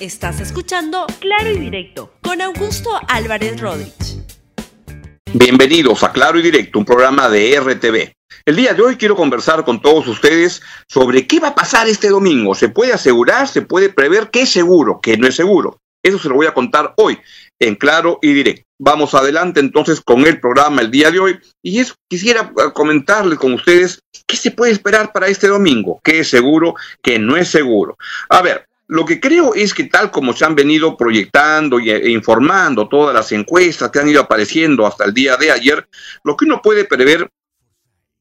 Estás escuchando Claro y Directo con Augusto Álvarez Rodríguez. Bienvenidos a Claro y Directo, un programa de RTV. El día de hoy quiero conversar con todos ustedes sobre qué va a pasar este domingo. ¿Se puede asegurar, se puede prever qué es seguro, qué no es seguro? Eso se lo voy a contar hoy en Claro y Directo. Vamos adelante entonces con el programa el día de hoy y es, quisiera eh, comentarles con ustedes qué se puede esperar para este domingo, qué es seguro, qué no es seguro. A ver, lo que creo es que tal como se han venido proyectando e informando todas las encuestas que han ido apareciendo hasta el día de ayer, lo que uno puede prever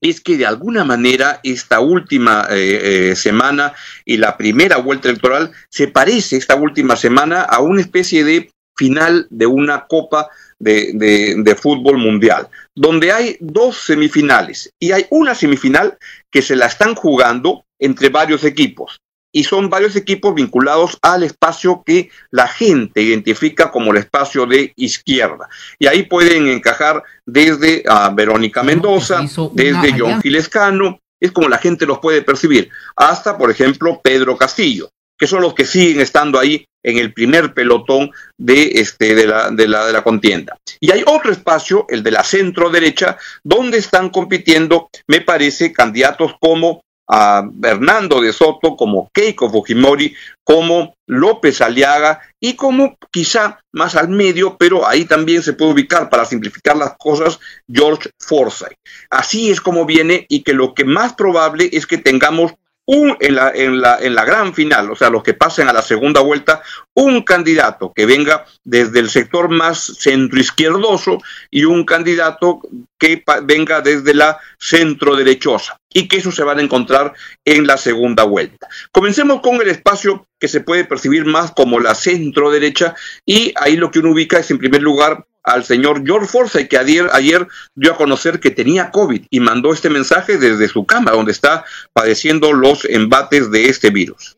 es que de alguna manera esta última eh, eh, semana y la primera vuelta electoral se parece esta última semana a una especie de final de una copa de, de, fútbol mundial, donde hay dos semifinales y hay una semifinal que se la están jugando entre varios equipos y son varios equipos vinculados al espacio que la gente identifica como el espacio de izquierda. Y ahí pueden encajar desde a Verónica Mendoza, desde John Gilescano, es como la gente los puede percibir, hasta, por ejemplo, Pedro Castillo, que son los que siguen estando ahí en el primer pelotón de, este, de, la, de, la, de la contienda. Y hay otro espacio, el de la centro derecha, donde están compitiendo, me parece, candidatos como a Bernardo de Soto, como Keiko Fujimori, como López Aliaga y como quizá más al medio, pero ahí también se puede ubicar para simplificar las cosas George Forsyth. Así es como viene y que lo que más probable es que tengamos un, en, la, en, la, gran final, o sea, los que pasen a la segunda vuelta, un candidato que venga desde el sector más centroizquierdoso y un candidato que venga desde la centro derechosa y que eso se van a encontrar en la segunda vuelta. Comencemos con el espacio que se puede percibir más como la centro derecha y ahí lo que uno ubica es en primer lugar al señor George Forsyth, que ayer, ayer dio a conocer que tenía COVID y mandó este mensaje desde su cama, donde está padeciendo los embates de este virus.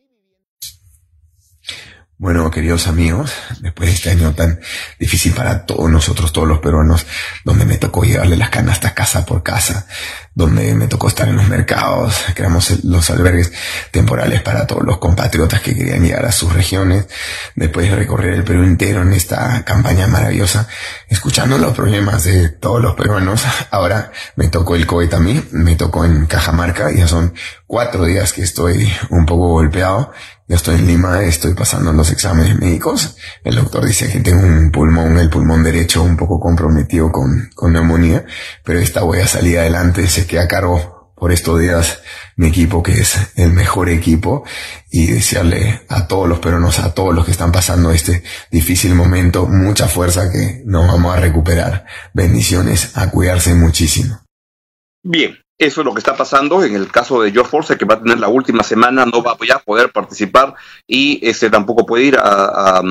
Bueno, queridos amigos, después de este año tan difícil para todos nosotros, todos los peruanos, donde me tocó llevarle las canastas casa por casa, donde me tocó estar en los mercados, creamos los albergues temporales para todos los compatriotas que querían llegar a sus regiones, después de recorrer el Perú entero en esta campaña maravillosa, escuchando los problemas de todos los peruanos, ahora me tocó el COVID a mí, me tocó en Cajamarca, ya son cuatro días que estoy un poco golpeado ya estoy en Lima, estoy pasando los exámenes médicos. El doctor dice que tengo un pulmón, el pulmón derecho un poco comprometido con, con neumonía, pero esta voy a salir adelante, se queda a cargo por estos días mi equipo, que es el mejor equipo, y desearle a todos los peruanos, a todos los que están pasando este difícil momento, mucha fuerza que nos vamos a recuperar. Bendiciones, a cuidarse muchísimo. Bien, eso es lo que está pasando en el caso de George Force, que va a tener la última semana, no va a poder participar y este tampoco puede ir a,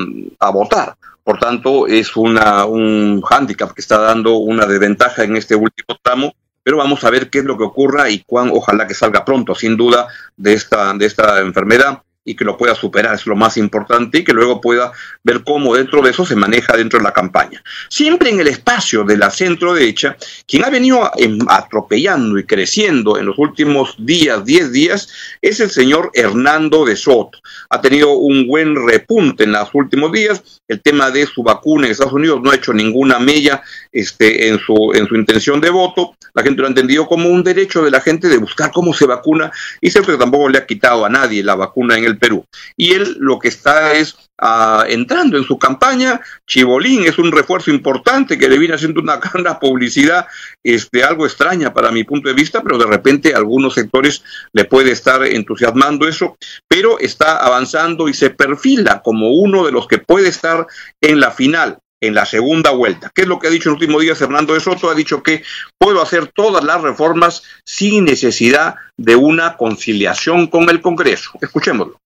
votar. Por tanto, es una, un hándicap que está dando una desventaja en este último tramo, pero vamos a ver qué es lo que ocurra y cuán ojalá que salga pronto, sin duda, de esta, de esta enfermedad y que lo pueda superar, es lo más importante, y que luego pueda ver cómo dentro de eso se maneja dentro de la campaña. Siempre en el espacio de la centro derecha, quien ha venido atropellando y creciendo en los últimos días, 10 días, es el señor Hernando de Soto. Ha tenido un buen repunte en los últimos días, el tema de su vacuna en Estados Unidos no ha hecho ninguna mella este, en, su, en su intención de voto, la gente lo ha entendido como un derecho de la gente de buscar cómo se vacuna, y cierto que tampoco le ha quitado a nadie la vacuna en el Perú. Y él lo que está es ah, entrando en su campaña. Chibolín es un refuerzo importante que le viene haciendo una, una publicidad este, algo extraña para mi punto de vista, pero de repente algunos sectores le puede estar entusiasmando eso, pero está avanzando y se perfila como uno de los que puede estar en la final en la segunda vuelta. ¿Qué es lo que ha dicho en el último día Fernando de Soto? Ha dicho que puedo hacer todas las reformas sin necesidad de una conciliación con el Congreso. Escuchémoslo.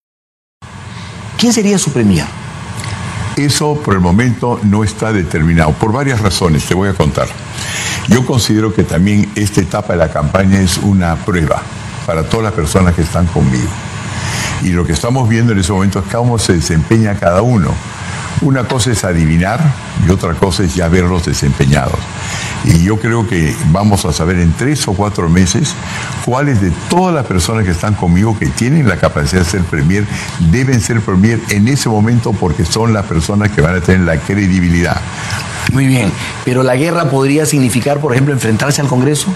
¿Quién sería su premier? Eso por el momento no está determinado, por varias razones, te voy a contar. Yo considero que también esta etapa de la campaña es una prueba para todas las personas que están conmigo. Y lo que estamos viendo en ese momento es cómo se desempeña cada uno. Una cosa es adivinar y otra cosa es ya verlos desempeñados. Y yo creo que vamos a saber en tres o cuatro meses cuáles de todas las personas que están conmigo que tienen la capacidad de ser premier deben ser premier en ese momento porque son las personas que van a tener la credibilidad. Muy bien, pero la guerra podría significar, por ejemplo, enfrentarse al Congreso.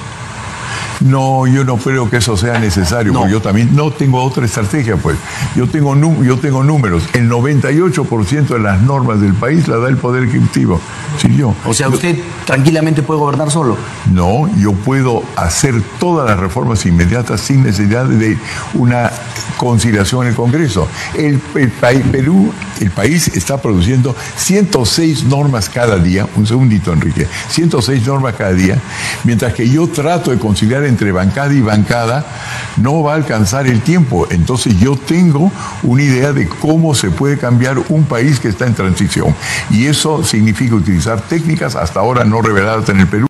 No, yo no creo que eso sea necesario, porque yo también no tengo otra estrategia, pues. Yo tengo, yo tengo números. El 98% de las normas del país la da el Poder Ejecutivo. Sí, yo. O sea, usted tranquilamente puede gobernar solo. No, yo puedo hacer todas las reformas inmediatas sin necesidad de una conciliación en el Congreso. El, Perú, el país está produciendo 106 normas cada día, un segundito Enrique, 106 normas cada día, mientras que yo trato de conciliar entre bancada y bancada, no va a alcanzar el tiempo. Entonces yo tengo una idea de cómo se puede cambiar un país que está en transición. Y eso significa utilizar técnicas hasta ahora no reveladas en el Perú.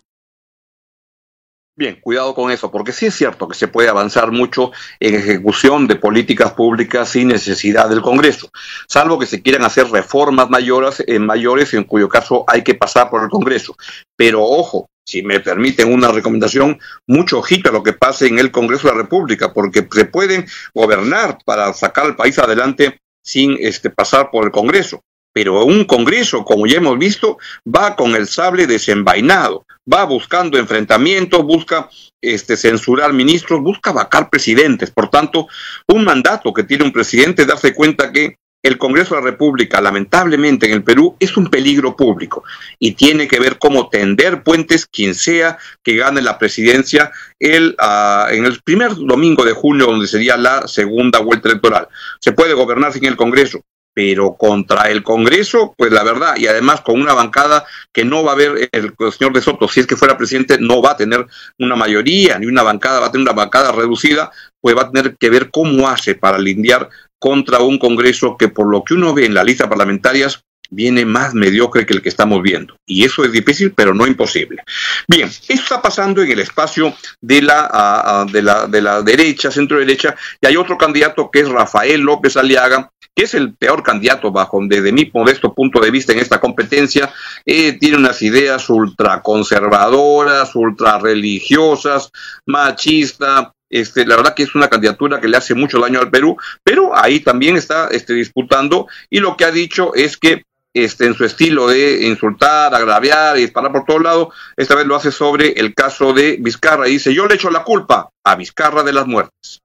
Bien, cuidado con eso, porque sí es cierto que se puede avanzar mucho en ejecución de políticas públicas sin necesidad del Congreso, salvo que se quieran hacer reformas mayores, en mayores, en cuyo caso hay que pasar por el Congreso. Pero ojo, si me permiten una recomendación, mucho ojito a lo que pase en el Congreso de la República, porque se pueden gobernar para sacar al país adelante sin este, pasar por el Congreso. Pero un Congreso, como ya hemos visto, va con el sable desenvainado, va buscando enfrentamientos, busca este, censurar ministros, busca vacar presidentes. Por tanto, un mandato que tiene un presidente es darse cuenta que el Congreso de la República, lamentablemente en el Perú, es un peligro público y tiene que ver cómo tender puentes quien sea que gane la presidencia el, ah, en el primer domingo de junio, donde sería la segunda vuelta electoral. Se puede gobernar sin el Congreso, pero contra el Congreso, pues la verdad, y además con una bancada que no va a haber, el, señor de Soto, si es que fuera presidente, no va a tener una mayoría, ni una bancada, va a tener una bancada reducida, pues va a tener que ver cómo hace para lindiar contra un Congreso que por lo que uno ve en la lista parlamentarias viene más mediocre que el que estamos viendo. Y eso es difícil, pero no imposible. Bien, esto está pasando en el espacio de la, de la, de la derecha, centro derecha, y hay otro candidato que es Rafael López Aliaga, que es el peor candidato bajo desde mi modesto punto de vista en esta competencia, eh, tiene unas ideas ultraconservadoras, ultrareligiosas, machista, este, la verdad que es una candidatura que le hace mucho daño al Perú, pero ahí también está este, disputando y lo que ha dicho es que este, en su estilo de insultar, agraviar y disparar por todos lados, esta vez lo hace sobre el caso de Vizcarra y dice, yo le echo la culpa a Vizcarra de las muertes.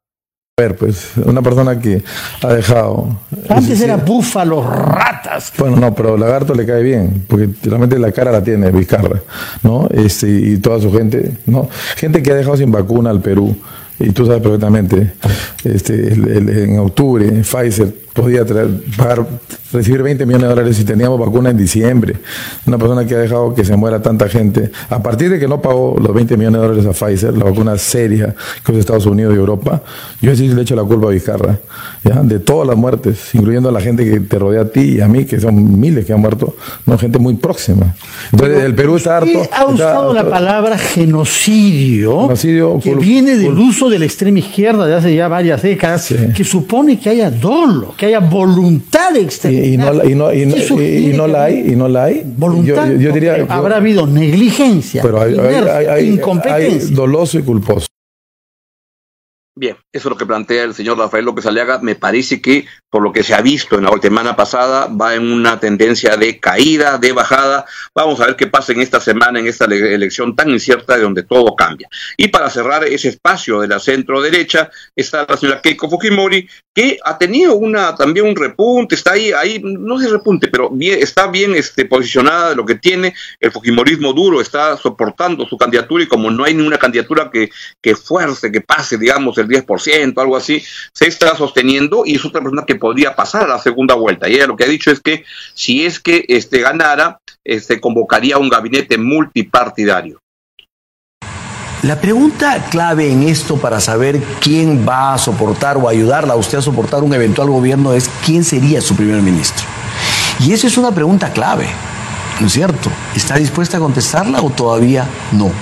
A ver, pues una persona que ha dejado... Antes era búfalo, ratas. Bueno, no, pero Lagarto le cae bien, porque realmente la cara la tiene Vizcarra, ¿no? Este, y toda su gente, ¿no? Gente que ha dejado sin vacuna al Perú, y tú sabes perfectamente, este, en octubre Pfizer podía traer, pagar, recibir 20 millones de dólares si teníamos vacuna en diciembre. Una persona que ha dejado que se muera tanta gente, a partir de que no pagó los 20 millones de dólares a Pfizer, la vacuna seria que es Estados Unidos y Europa, yo sí le echo la culpa a Vizcarra, ¿ya? de todas las muertes, incluyendo a la gente que te rodea a ti y a mí, que son miles que han muerto, no gente muy próxima. Entonces, el Perú está harto. Ha usado la palabra genocidio, que viene del uso de la extrema izquierda de hace ya varias décadas, que supone que haya dolo, haya voluntad externa. Y, no, y, no, y, no, la hay, y no la hay. Voluntad. Yo, diría, habrá habido negligencia, pero hay, incompetencia. doloso y culposo. Bien, eso es lo que plantea el señor Rafael López Aliaga. Me parece que, por lo que se ha visto en la semana pasada, va en una tendencia de caída, de bajada. Vamos a ver qué pasa en esta semana, en esta elección tan incierta de donde todo cambia. Y para cerrar ese espacio de la centro derecha, está la señora Keiko Fujimori, que ha tenido una también un repunte, está ahí, ahí, no sé repunte, pero bien, está bien este, posicionada de lo que tiene. El Fujimorismo duro está soportando su candidatura y como no hay ninguna candidatura que, que fuerce, que pase, digamos, 10%, algo así, se está sosteniendo y es otra persona que podría pasar a la segunda vuelta. Y ella lo que ha dicho es que si es que este, ganara, este, convocaría un gabinete multipartidario. La pregunta clave en esto para saber quién va a soportar o ayudarla a usted a soportar un eventual gobierno es quién sería su primer ministro. Y esa es una pregunta clave, ¿no es cierto? ¿Está dispuesta a contestarla o todavía no?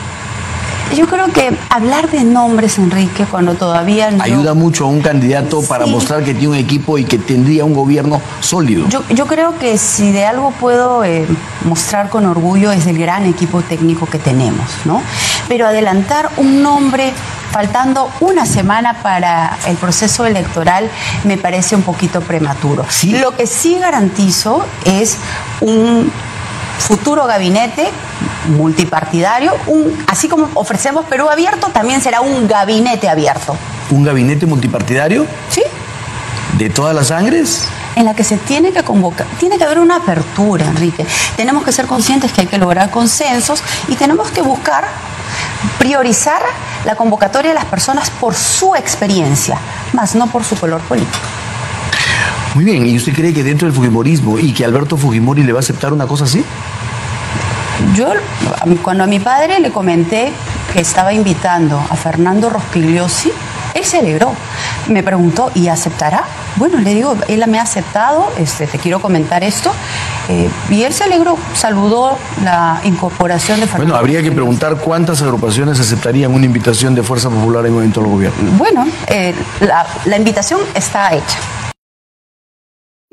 Yo creo que hablar de nombres, Enrique, cuando todavía no... Ayuda mucho a un candidato para mostrar que tiene un equipo y que tendría un gobierno sólido. Yo, yo creo que si de algo puedo eh, mostrar con orgullo es el gran equipo técnico que tenemos, ¿no? Pero adelantar un nombre faltando una semana para el proceso electoral me parece un poquito prematuro. Lo que sí garantizo es un futuro gabinete multipartidario, un, así como ofrecemos Perú abierto, también será un gabinete abierto. ¿Un gabinete multipartidario? Sí. ¿De todas las sangres? en la que se tiene que convocar, tiene que haber una apertura, Enrique. Tenemos que ser conscientes que hay que lograr consensos y tenemos que buscar priorizar la convocatoria de las personas por su experiencia, más no por su color político. Muy bien, ¿y usted cree que dentro del Fujimorismo y que Alberto Fujimori le va a aceptar una cosa así? Yo, cuando a mi padre le comenté que estaba invitando a Fernando Rospigliosi, él se alegró. Me preguntó, ¿y aceptará? Bueno, le digo, él me ha aceptado, este, te quiero comentar esto. Eh, y él se alegró, saludó la incorporación de Fernando. Bueno, habría que preguntar cuántas agrupaciones aceptarían una invitación de Fuerza Popular en un evento del gobierno. Bueno, eh, la, la invitación está hecha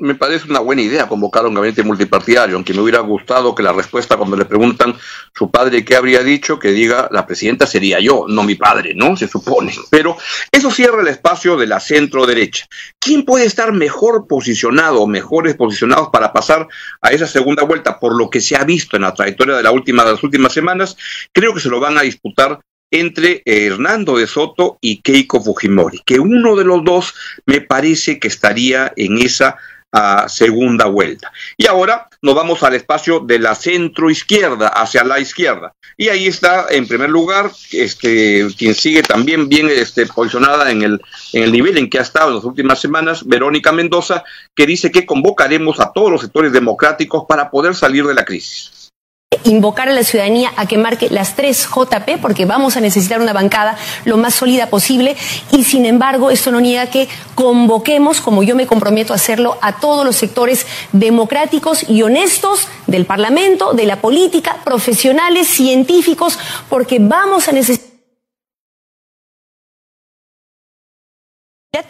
me parece una buena idea convocar un gabinete multipartidario, aunque me hubiera gustado que la respuesta cuando le preguntan su padre qué habría dicho, que diga la presidenta sería yo, no mi padre, ¿no? Se supone. Pero eso cierra el espacio de la centro derecha. ¿Quién puede estar mejor posicionado o mejores posicionados para pasar a esa segunda vuelta? Por lo que se ha visto en la trayectoria de, la última, de las últimas semanas, creo que se lo van a disputar entre Hernando de Soto y Keiko Fujimori, que uno de los dos me parece que estaría en esa a segunda vuelta. Y ahora nos vamos al espacio de la centro izquierda hacia la izquierda. Y ahí está, en primer lugar, este, quien sigue también bien este, posicionada en el, en el nivel en que ha estado en las últimas semanas, Verónica Mendoza, que dice que convocaremos a todos los sectores democráticos para poder salir de la crisis invocar a la ciudadanía a que marque las tres JP porque vamos a necesitar una bancada lo más sólida posible. Y sin embargo esto no niega que convoquemos, como yo me comprometo a hacerlo, a todos los sectores democráticos y honestos del Parlamento, de la política, profesionales, científicos, porque vamos a necesitar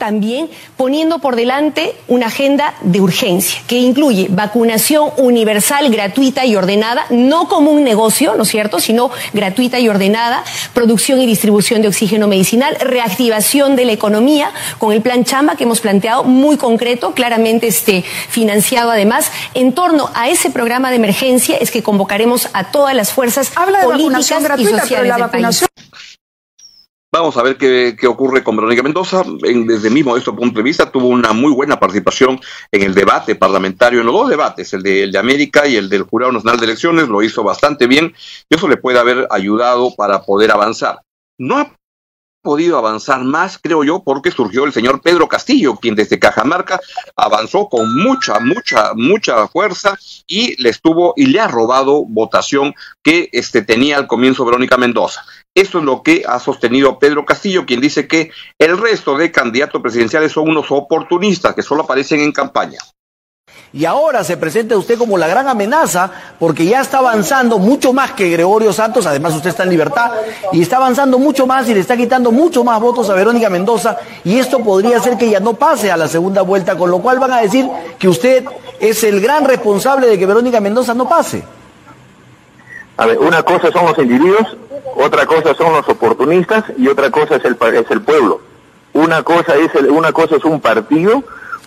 también poniendo por delante una agenda de urgencia que incluye vacunación universal, gratuita y ordenada, no como un negocio, ¿no es cierto?, sino gratuita y ordenada, producción y distribución de oxígeno medicinal, reactivación de la economía con el plan Chamba que hemos planteado muy concreto, claramente este, financiado además. En torno a ese programa de emergencia es que convocaremos a todas las fuerzas políticas y sociales del país. Vamos a ver qué, ocurre con Verónica Mendoza. desde mi modesto punto de vista, tuvo una muy buena participación en el debate parlamentario, en los dos debates, el de, el de América y el del Jurado Nacional de Elecciones, lo hizo bastante bien y eso le puede haber ayudado para poder avanzar. No ha podido avanzar más, creo yo, porque surgió el señor Pedro Castillo, quien desde Cajamarca avanzó con mucha, mucha, mucha fuerza y le estuvo y le ha robado votación que este, tenía al comienzo Verónica Mendoza. Esto es lo que ha sostenido Pedro Castillo, quien dice que el resto de candidatos presidenciales son unos oportunistas que solo aparecen en campaña. Y ahora se presenta usted como la gran amenaza porque ya está avanzando mucho más que Gregorio Santos, además usted está en libertad, y está avanzando mucho más y le está quitando mucho más votos a Verónica Mendoza, y esto podría hacer que ya no pase a la segunda vuelta, con lo cual van a decir que usted es el gran responsable de que Verónica Mendoza no pase. A ver, una cosa son los individuos otra cosa son los oportunistas y otra cosa es el, es el pueblo. Una cosa es, una cosa es un partido,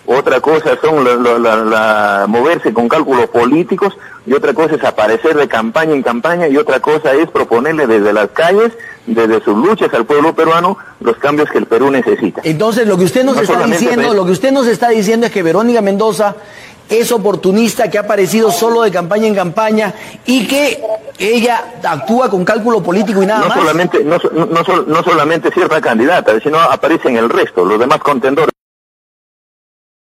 otra cosa son la, moverse con cálculos políticos y otra cosa es aparecer de campaña en campaña y otra cosa es proponerle desde las calles, desde sus luchas al pueblo peruano los cambios que el Perú necesita. Entonces lo que usted nos está diciendo, lo que usted nos está diciendo es que Verónica Mendoza es oportunista, que ha aparecido solo de campaña en campaña y que ella actúa con cálculo político y nada no más. Solamente, no, no, solamente cierta candidata, sino aparece en el resto, los demás contendores.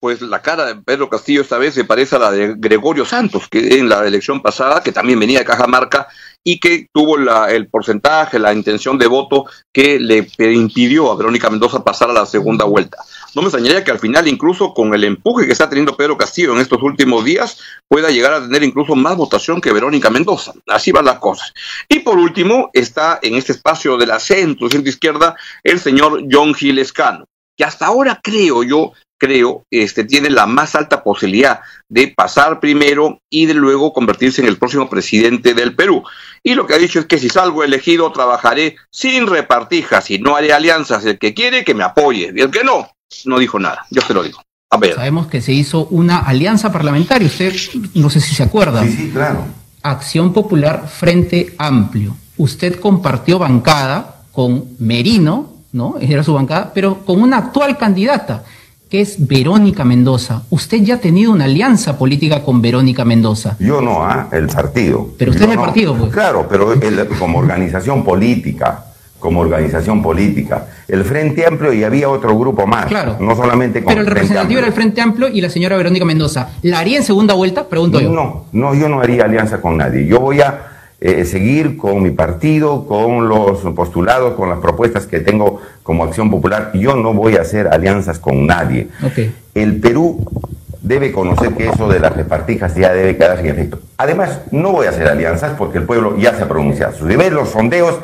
Pues la cara de Pedro Castillo esta vez se parece a la de Gregorio Santos, que en la elección pasada, que también venía de Cajamarca y que tuvo la, el porcentaje, la intención de voto que le impidió a Verónica Mendoza pasar a la segunda vuelta. no me extrañaría que al final, incluso con el empuje que está teniendo Pedro Castillo en estos últimos días, pueda llegar a tener incluso más votación que Verónica Mendoza. Así van las cosas. Y por último, está en este espacio de la centro, centro izquierda, el señor John Gilescano, que hasta ahora creo yo creo, este, tiene la más alta posibilidad de pasar primero y de luego convertirse en el próximo presidente del Perú. Y lo que ha dicho es que si salgo elegido trabajaré sin repartijas y no haré alianzas. El que quiere que me apoye y el que no, no dijo nada. Yo se lo digo. A ver. Sabemos que se hizo una alianza parlamentaria. Usted no sé si se acuerda. Sí, sí, claro. Acción Popular Frente Amplio. Usted compartió bancada con Merino, ¿no? Era su bancada, pero con una actual candidata que es Verónica Mendoza. Usted ya ha tenido una alianza política con Verónica Mendoza. Yo no, ¿ah? el partido. Pero usted es el partido, pues. Claro, pero como organización política, como organización política. El Frente Amplio y había otro grupo más. Claro. No solamente con Pero el representativo era el Frente Amplio y la señora Verónica Mendoza. ¿La haría en segunda vuelta? Pregunto yo. No, no, yo no haría alianza con nadie. Yo voy a eh, seguir con mi partido, con los postulados, con las propuestas que tengo como Acción Popular. Yo no voy a hacer alianzas con nadie. El Perú debe conocer que eso de las repartijas ya debe quedar sin efecto. Además, no voy a hacer alianzas porque el pueblo ya se ha pronunciado. Sus niveles, los sondeos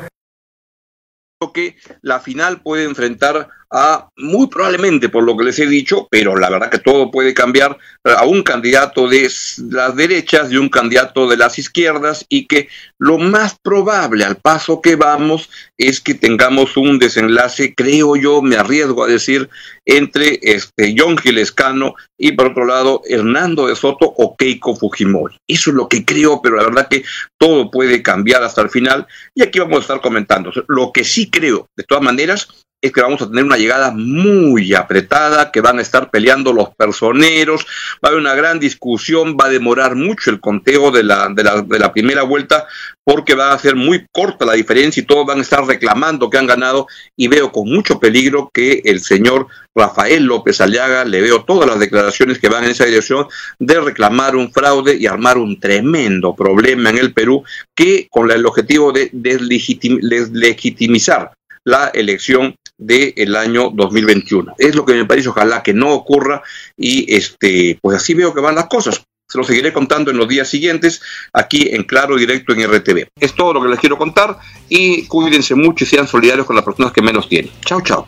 que la final puede enfrentar a, muy probablemente por lo que les he dicho, pero la verdad que todo puede cambiar, a un candidato de las derechas y un candidato de las izquierdas y que lo más probable al paso que vamos es que tengamos un desenlace, creo yo, me arriesgo a decir, entre este John Gilescano y por otro lado Hernando de Soto o Keiko Fujimori. Eso es lo que creo, pero la verdad que todo puede cambiar hasta el final y aquí vamos a estar comentando. Lo que sí creo, de todas maneras, es que vamos a tener una llegada muy apretada, que van a estar peleando los personeros, va a haber una gran discusión, va a demorar mucho el conteo de la, de la, primera vuelta, porque va a ser muy corta la diferencia y todos van a estar reclamando que han ganado y veo con mucho peligro que el señor Rafael López Aliaga, le veo todas las declaraciones que van en esa dirección de reclamar un fraude y armar un tremendo problema en el Perú que con el objetivo de deslegitimizar la elección del año 2021. Es lo que me parece, ojalá que no ocurra y este, pues así veo que van las cosas. Se lo seguiré contando en los días siguientes aquí en Claro Directo en RTV. Es todo lo que les quiero contar y cuídense mucho y sean solidarios con las personas que menos tienen. Chao, chao.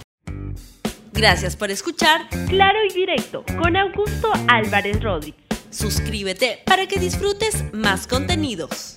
Gracias por escuchar Claro y Directo con Augusto Álvarez Rodríguez. Suscríbete para que disfrutes más contenidos.